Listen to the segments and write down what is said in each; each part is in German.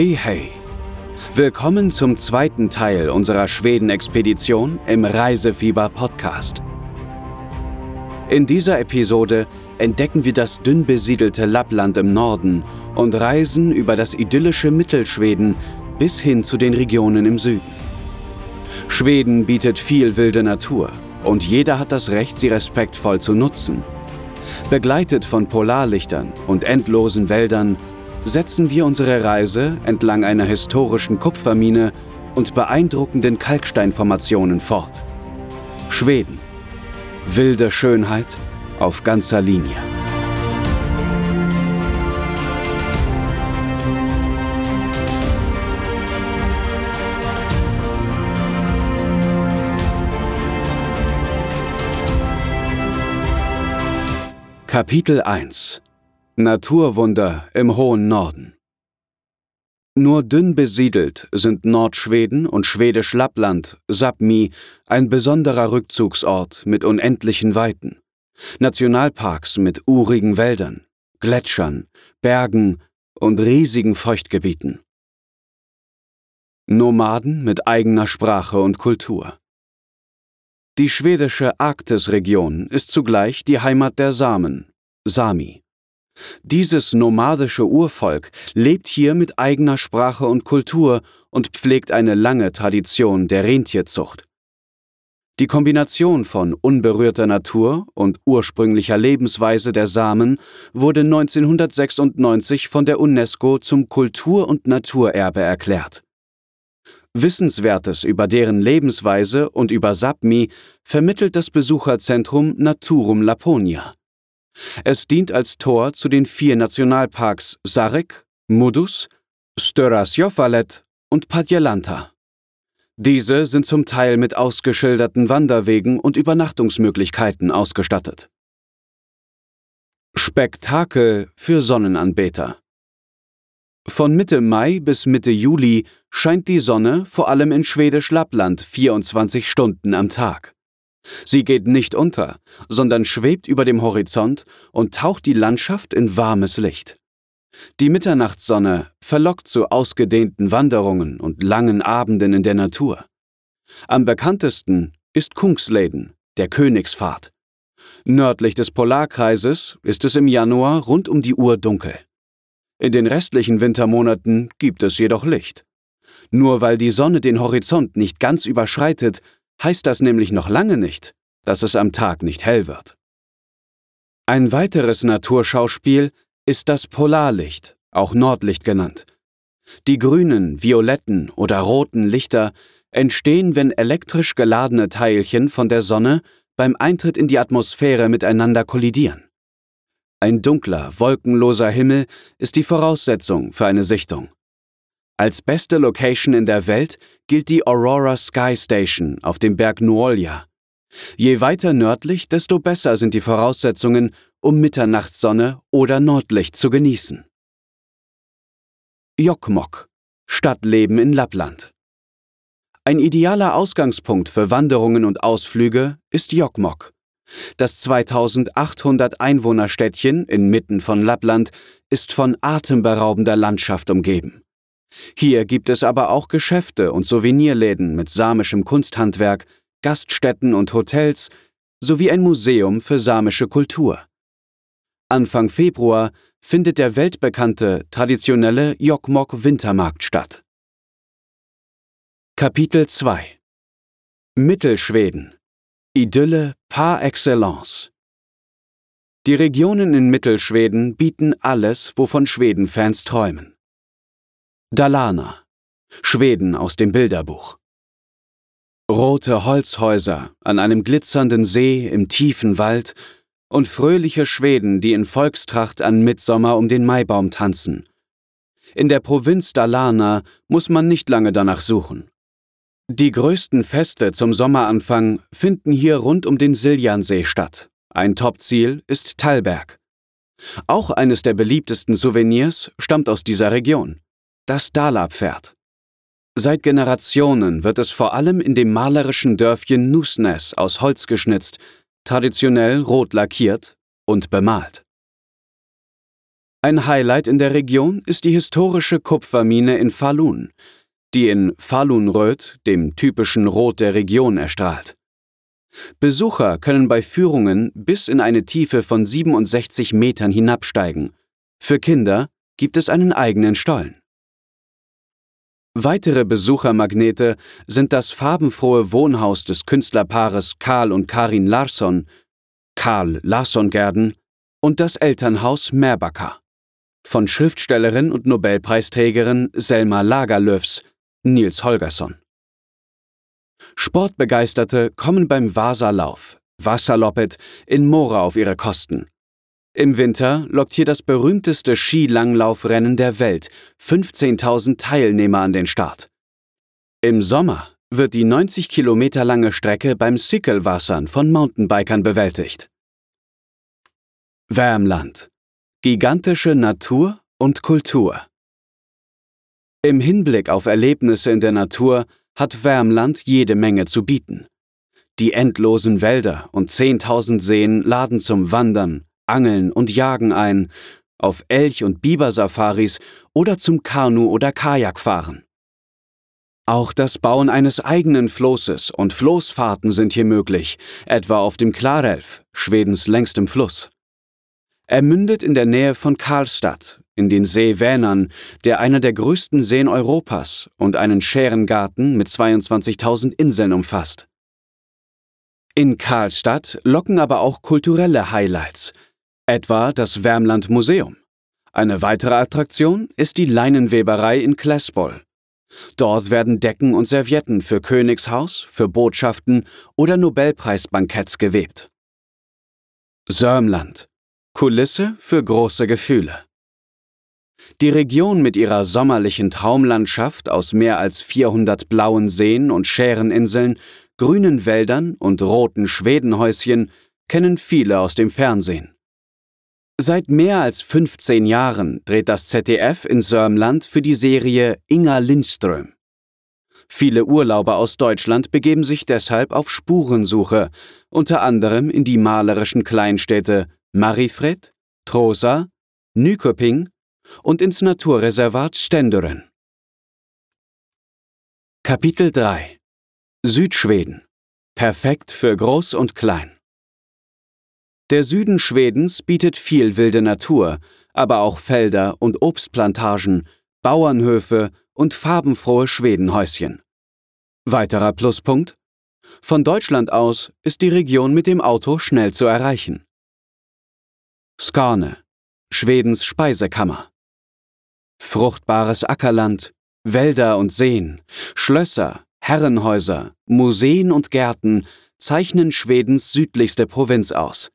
Hey, hey! Willkommen zum zweiten Teil unserer Schweden-Expedition im Reisefieber-Podcast. In dieser Episode entdecken wir das dünn besiedelte Lappland im Norden und reisen über das idyllische Mittelschweden bis hin zu den Regionen im Süden. Schweden bietet viel wilde Natur und jeder hat das Recht, sie respektvoll zu nutzen. Begleitet von Polarlichtern und endlosen Wäldern setzen wir unsere Reise entlang einer historischen Kupfermine und beeindruckenden Kalksteinformationen fort. Schweden. Wilde Schönheit auf ganzer Linie. Kapitel 1 Naturwunder im hohen Norden. Nur dünn besiedelt sind Nordschweden und Schwedisch Lappland, Sapmi, ein besonderer Rückzugsort mit unendlichen Weiten. Nationalparks mit urigen Wäldern, Gletschern, Bergen und riesigen Feuchtgebieten. Nomaden mit eigener Sprache und Kultur. Die schwedische Arktisregion ist zugleich die Heimat der Samen, Sami. Dieses nomadische Urvolk lebt hier mit eigener Sprache und Kultur und pflegt eine lange Tradition der Rentierzucht. Die Kombination von unberührter Natur und ursprünglicher Lebensweise der Samen wurde 1996 von der UNESCO zum Kultur- und Naturerbe erklärt. Wissenswertes über deren Lebensweise und über Sapmi vermittelt das Besucherzentrum Naturum Laponia. Es dient als Tor zu den vier Nationalparks Sarek, Mudus, Störasjovalet und Padjelanta. Diese sind zum Teil mit ausgeschilderten Wanderwegen und Übernachtungsmöglichkeiten ausgestattet. Spektakel für Sonnenanbeter Von Mitte Mai bis Mitte Juli scheint die Sonne vor allem in Schwedisch Lappland 24 Stunden am Tag. Sie geht nicht unter, sondern schwebt über dem Horizont und taucht die Landschaft in warmes Licht. Die Mitternachtssonne verlockt zu ausgedehnten Wanderungen und langen Abenden in der Natur. Am bekanntesten ist Kungsleden, der Königspfad. Nördlich des Polarkreises ist es im Januar rund um die Uhr dunkel. In den restlichen Wintermonaten gibt es jedoch Licht. Nur weil die Sonne den Horizont nicht ganz überschreitet, heißt das nämlich noch lange nicht, dass es am Tag nicht hell wird. Ein weiteres Naturschauspiel ist das Polarlicht, auch Nordlicht genannt. Die grünen, violetten oder roten Lichter entstehen, wenn elektrisch geladene Teilchen von der Sonne beim Eintritt in die Atmosphäre miteinander kollidieren. Ein dunkler, wolkenloser Himmel ist die Voraussetzung für eine Sichtung. Als beste Location in der Welt gilt die Aurora Sky Station auf dem Berg Nuolja. Je weiter nördlich, desto besser sind die Voraussetzungen, um Mitternachtssonne oder Nordlicht zu genießen. Jokkmokk Stadtleben in Lappland Ein idealer Ausgangspunkt für Wanderungen und Ausflüge ist Jokkmokk. Das 2800 Einwohnerstädtchen inmitten von Lappland ist von atemberaubender Landschaft umgeben. Hier gibt es aber auch Geschäfte und Souvenirläden mit samischem Kunsthandwerk, Gaststätten und Hotels sowie ein Museum für samische Kultur. Anfang Februar findet der weltbekannte traditionelle Jokkmokk Wintermarkt statt. Kapitel 2 Mittelschweden Idylle par excellence Die Regionen in Mittelschweden bieten alles, wovon Schweden-Fans träumen. Dalarna, Schweden aus dem Bilderbuch. Rote Holzhäuser an einem glitzernden See im tiefen Wald und fröhliche Schweden, die in Volkstracht an Mitsommer um den Maibaum tanzen. In der Provinz Dalarna muss man nicht lange danach suchen. Die größten Feste zum Sommeranfang finden hier rund um den Siljansee statt. Ein Topziel ist Tallberg. Auch eines der beliebtesten Souvenirs stammt aus dieser Region das Dala-Pferd. Seit Generationen wird es vor allem in dem malerischen Dörfchen Nusnes aus Holz geschnitzt, traditionell rot lackiert und bemalt. Ein Highlight in der Region ist die historische Kupfermine in Falun, die in Falun-Röth, dem typischen Rot der Region, erstrahlt. Besucher können bei Führungen bis in eine Tiefe von 67 Metern hinabsteigen. Für Kinder gibt es einen eigenen Stollen. Weitere Besuchermagnete sind das farbenfrohe Wohnhaus des Künstlerpaares Karl und Karin Larsson, Karl Larsson Gärden, und das Elternhaus Merbacher von Schriftstellerin und Nobelpreisträgerin Selma Lagerlöfs, Nils Holgersson. Sportbegeisterte kommen beim Vasalauf, Wasserloppet, in Mora auf ihre Kosten. Im Winter lockt hier das berühmteste Skilanglaufrennen der Welt 15.000 Teilnehmer an den Start. Im Sommer wird die 90 Kilometer lange Strecke beim Sickelwassern von Mountainbikern bewältigt. Wärmland. Gigantische Natur und Kultur. Im Hinblick auf Erlebnisse in der Natur hat Wärmland jede Menge zu bieten. Die endlosen Wälder und 10.000 Seen laden zum Wandern, Angeln und Jagen ein, auf Elch- und Bibersafaris oder zum Kanu- oder Kajakfahren. Auch das Bauen eines eigenen Flosses und Floßfahrten sind hier möglich, etwa auf dem Klarelf, Schwedens längstem Fluss. Er mündet in der Nähe von Karlstadt in den See Vänern, der einer der größten Seen Europas und einen Schärengarten mit 22.000 Inseln umfasst. In Karlstadt locken aber auch kulturelle Highlights, etwa das Wärmland Museum. Eine weitere Attraktion ist die Leinenweberei in Klesbol. Dort werden Decken und Servietten für Königshaus, für Botschaften oder Nobelpreisbanketts gewebt. Sörmland. Kulisse für große Gefühle. Die Region mit ihrer sommerlichen Traumlandschaft aus mehr als 400 blauen Seen und Schäreninseln, grünen Wäldern und roten Schwedenhäuschen kennen viele aus dem Fernsehen. Seit mehr als 15 Jahren dreht das ZDF in Sörmland für die Serie Inga Lindström. Viele Urlauber aus Deutschland begeben sich deshalb auf Spurensuche, unter anderem in die malerischen Kleinstädte Marifred, Trosa, Nykoping und ins Naturreservat Ständeren. Kapitel 3 Südschweden Perfekt für Groß und Klein Der Süden Schwedens bietet viel wilde Natur, aber auch Felder und Obstplantagen, Bauernhöfe und farbenfrohe Schwedenhäuschen. Weiterer Pluspunkt? Von Deutschland aus ist die Region mit dem Auto schnell zu erreichen. Skane, Schwedens Speisekammer. Fruchtbares Ackerland, Wälder und Seen, Schlösser, Herrenhäuser, Museen und Gärten zeichnen Schwedens südlichste Provinz aus.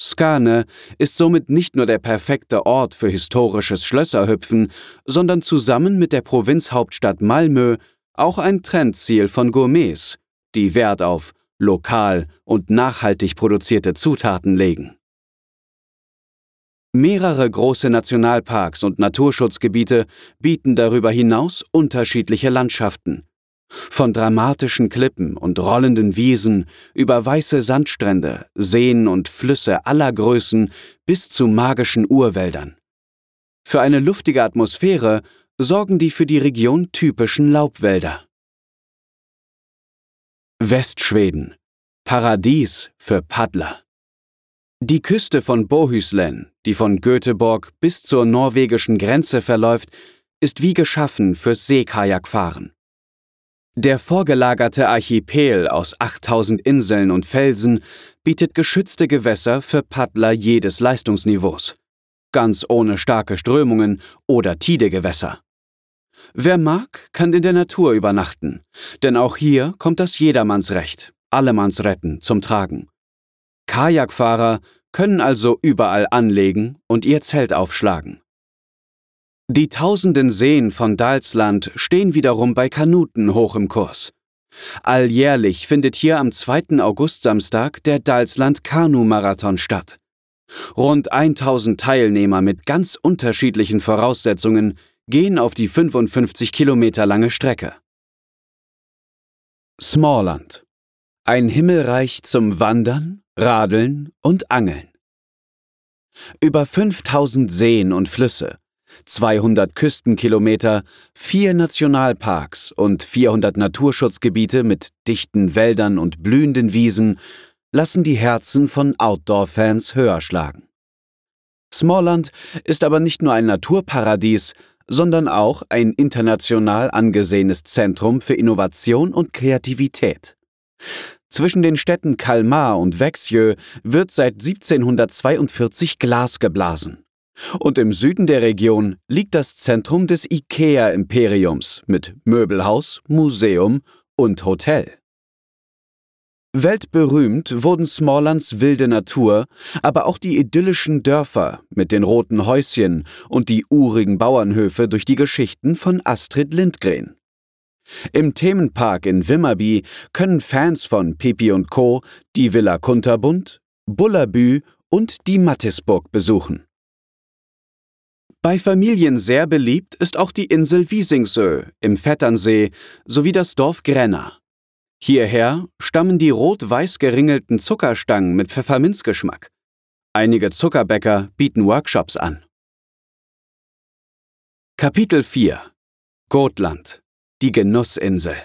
Skane ist somit nicht nur der perfekte Ort für historisches Schlösserhüpfen, sondern zusammen mit der Provinzhauptstadt Malmö auch ein Trendziel von Gourmets, die Wert auf lokal und nachhaltig produzierte Zutaten legen. Mehrere große Nationalparks und Naturschutzgebiete bieten darüber hinaus unterschiedliche Landschaften. Von dramatischen Klippen und rollenden Wiesen über weiße Sandstrände, Seen und Flüsse aller Größen bis zu magischen Urwäldern. Für eine luftige Atmosphäre sorgen die für die Region typischen Laubwälder. Westschweden Paradies für Paddler. Die Küste von Bohuslän, die von Göteborg bis zur norwegischen Grenze verläuft, ist wie geschaffen fürs Seekajakfahren. Der vorgelagerte Archipel aus 8000 Inseln und Felsen bietet geschützte Gewässer für Paddler jedes Leistungsniveaus, ganz ohne starke Strömungen oder Tidegewässer. Wer mag, kann in der Natur übernachten, denn auch hier kommt das Jedermannsrecht, Allemannsretten zum Tragen. Kajakfahrer können also überall anlegen und ihr Zelt aufschlagen. Die tausenden Seen von Dalsland stehen wiederum bei Kanuten hoch im Kurs. Alljährlich findet hier am 2. August-Samstag der Dalsland Kanu-Marathon statt. Rund 1000 Teilnehmer mit ganz unterschiedlichen Voraussetzungen gehen auf die 55 Kilometer lange Strecke. Smallland ein Himmelreich zum Wandern, Radeln und Angeln. Über 5000 Seen und Flüsse, 200 Küstenkilometer, vier Nationalparks und 400 Naturschutzgebiete mit dichten Wäldern und blühenden Wiesen lassen die Herzen von Outdoor-Fans höher schlagen. Smallland ist aber nicht nur ein Naturparadies, sondern auch ein international angesehenes Zentrum für Innovation und Kreativität. Zwischen den Städten Kalmar und Växjö wird seit 1742 Glas geblasen. Und im Süden der Region liegt das Zentrum des IKEA-Imperiums mit Möbelhaus, Museum und Hotel. Weltberühmt wurden Smalllands wilde Natur, aber auch die idyllischen Dörfer mit den roten Häuschen und die urigen Bauernhöfe durch die Geschichten von Astrid Lindgren. Im Themenpark in Wimmerby können Fans von Pipi und Co. die Villa Kunterbund, Bullabü und die Mattisburg besuchen. Bei Familien sehr beliebt ist auch die Insel Wiesingsö im Vetternsee sowie das Dorf Grenna. Hierher stammen die rot-weiß geringelten Zuckerstangen mit Pfefferminzgeschmack. Einige Zuckerbäcker bieten Workshops an. Kapitel 4 Gotland Die Genussinsel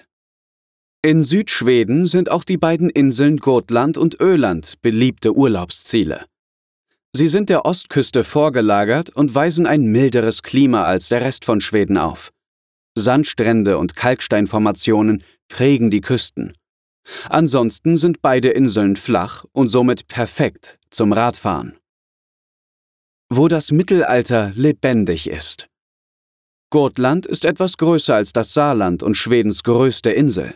In Südschweden sind auch die beiden Inseln Gotland und Öland beliebte Urlaubsziele. Sie sind der Ostküste vorgelagert und weisen ein milderes Klima als der Rest von Schweden auf. Sandstrände und Kalksteinformationen prägen die Küsten. Ansonsten sind beide Inseln flach und somit perfekt zum Radfahren. Wo das Mittelalter lebendig ist. Gotland ist etwas größer als das Saarland und Schwedens größte Insel.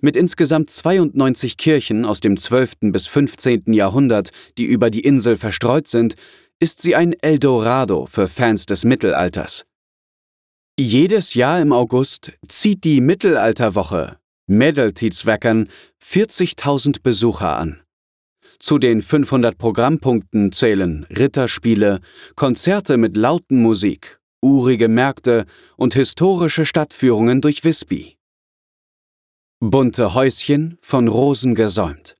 Mit insgesamt 92 Kirchen aus dem 12. bis 15. Jahrhundert, die über die Insel verstreut sind, ist sie ein Eldorado für Fans des Mittelalters. Jedes Jahr im August zieht die Mittelalterwoche Medeltidsweckern 40.000 Besucher an. Zu den 500 Programmpunkten zählen Ritterspiele, Konzerte mit lauten Musik, urige Märkte und historische Stadtführungen durch Visby. Bunte Häuschen von Rosen gesäumt.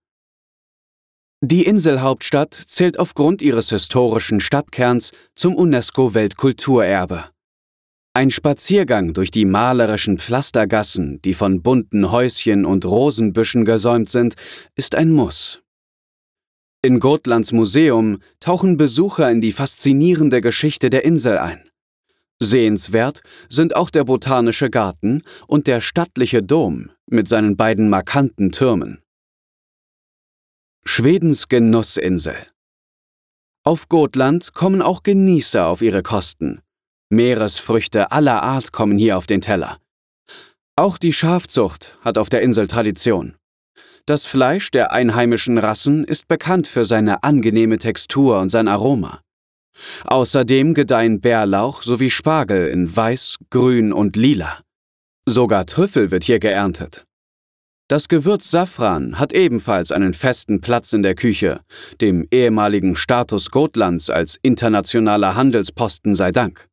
Die Inselhauptstadt zählt aufgrund ihres historischen Stadtkerns zum UNESCO-Weltkulturerbe. Ein Spaziergang durch die malerischen Pflastergassen, die von bunten Häuschen und Rosenbüschen gesäumt sind, ist ein Muss. In Gotlands Museum tauchen Besucher in die faszinierende Geschichte der Insel ein. Sehenswert sind auch der Botanische Garten und der stattliche Dom mit seinen beiden markanten Türmen. Schwedens Genussinsel Auf Gotland kommen auch Genießer auf ihre Kosten. Meeresfrüchte aller Art kommen hier auf den Teller. Auch die Schafzucht hat auf der Insel Tradition. Das Fleisch der einheimischen Rassen ist bekannt für seine angenehme Textur und sein Aroma. Außerdem gedeihen Bärlauch sowie Spargel in Weiß, Grün und Lila. Sogar Trüffel wird hier geerntet. Das Gewürz Safran hat ebenfalls einen festen Platz in der Küche, dem ehemaligen Status Gotlands als internationaler Handelsposten sei Dank.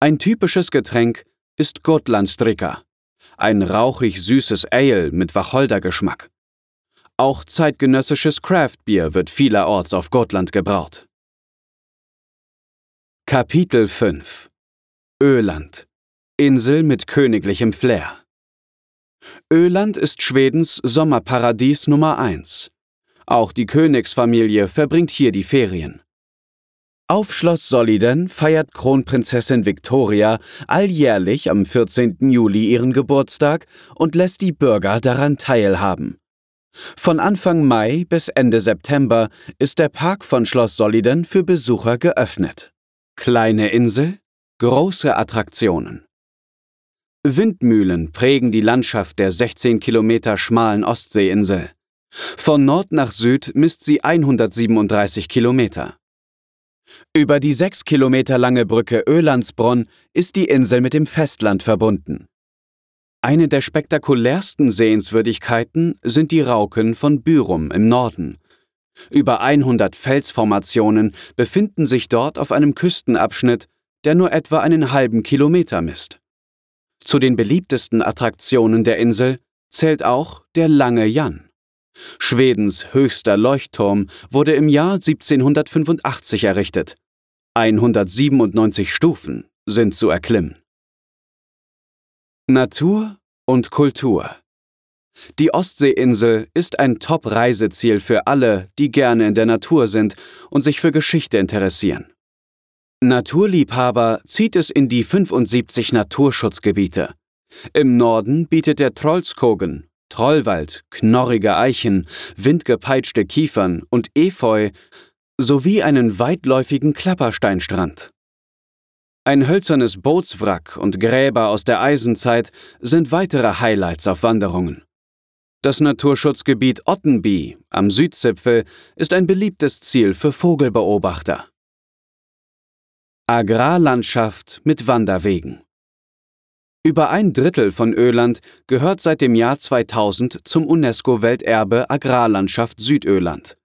Ein typisches Getränk ist Gotlandstrika, ein rauchig süßes Ale mit Wacholdergeschmack. Auch zeitgenössisches Craftbier wird vielerorts auf Gotland gebraut. Kapitel 5 Öland Insel mit königlichem Flair Öland ist Schwedens Sommerparadies Nummer 1. Auch die Königsfamilie verbringt hier die Ferien. Auf Schloss Solliden feiert Kronprinzessin Victoria alljährlich am 14. Juli ihren Geburtstag und lässt die Bürger daran teilhaben. Von Anfang Mai bis Ende September ist der Park von Schloss Solliden für Besucher geöffnet. Kleine Insel, große Attraktionen. Windmühlen prägen die Landschaft der 16 Kilometer schmalen Ostseeinsel. Von Nord nach Süd misst sie 137 Kilometer. Über die sechs Kilometer lange Brücke Ölandsbronn ist die Insel mit dem Festland verbunden. Eine der spektakulärsten Sehenswürdigkeiten sind die Rauken von Bürum im Norden, über 100 Felsformationen befinden sich dort auf einem Küstenabschnitt, der nur etwa einen halben Kilometer misst. Zu den beliebtesten Attraktionen der Insel zählt auch der Lange Jan. Schwedens höchster Leuchtturm wurde im Jahr 1785 errichtet. 197 Stufen sind zu erklimmen. Natur und Kultur Die Ostseeinsel ist ein Top-Reiseziel für alle, die gerne in der Natur sind und sich für Geschichte interessieren. Naturliebhaber zieht es in die 75 Naturschutzgebiete. Im Norden bietet der Trollskogen, Trollwald, knorrige Eichen, windgepeitschte Kiefern und Efeu sowie einen weitläufigen Klappersteinstrand. Ein hölzernes Bootswrack und Gräber aus der Eisenzeit sind weitere Highlights auf Wanderungen. Das Naturschutzgebiet Ottenby am Südzipfel ist ein beliebtes Ziel für Vogelbeobachter. Agrarlandschaft mit Wanderwegen Über ein Drittel von Öland gehört seit dem Jahr 2000 zum UNESCO-Welterbe Agrarlandschaft Südöland.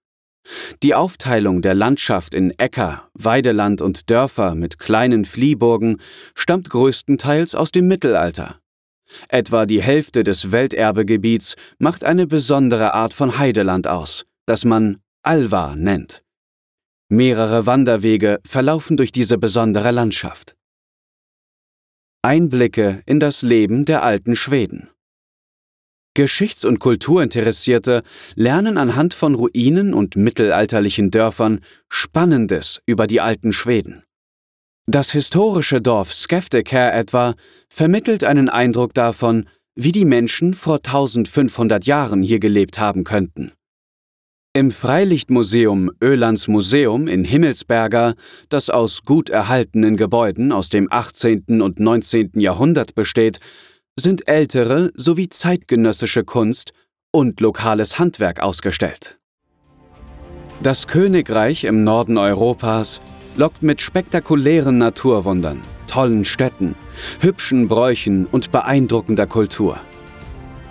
Die Aufteilung der Landschaft in Äcker, Weideland und Dörfer mit kleinen Fliehburgen stammt größtenteils aus dem Mittelalter. Etwa die Hälfte des Welterbegebiets macht eine besondere Art von Heideland aus, das man Alva nennt. Mehrere Wanderwege verlaufen durch diese besondere Landschaft. Einblicke in das Leben der alten Schweden. Geschichts- und Kulturinteressierte lernen anhand von Ruinen und mittelalterlichen Dörfern Spannendes über die alten Schweden. Das historische Dorf Skefteker etwa vermittelt einen Eindruck davon, wie die Menschen vor 1500 Jahren hier gelebt haben könnten. Im Freilichtmuseum Ölands Museum in Himmelsberger, das aus gut erhaltenen Gebäuden aus dem 18. und 19. Jahrhundert besteht, sind ältere sowie zeitgenössische Kunst und lokales Handwerk ausgestellt. Das Königreich im Norden Europas lockt mit spektakulären Naturwundern, tollen Städten, hübschen Bräuchen und beeindruckender Kultur.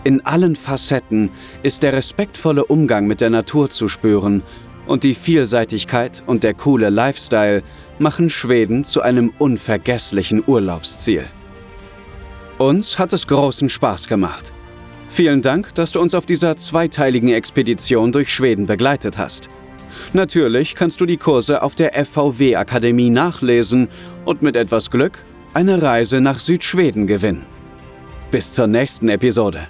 In allen Facetten ist der respektvolle Umgang mit der Natur zu spüren und die Vielseitigkeit und der coole Lifestyle machen Schweden zu einem unvergesslichen Urlaubsziel. Uns hat es großen Spaß gemacht. Vielen Dank, dass du uns auf dieser zweiteiligen Expedition durch Schweden begleitet hast. Natürlich kannst du die Kurse auf der FVW Akademie nachlesen und mit etwas Glück eine Reise nach Südschweden gewinnen. Bis zur nächsten Episode.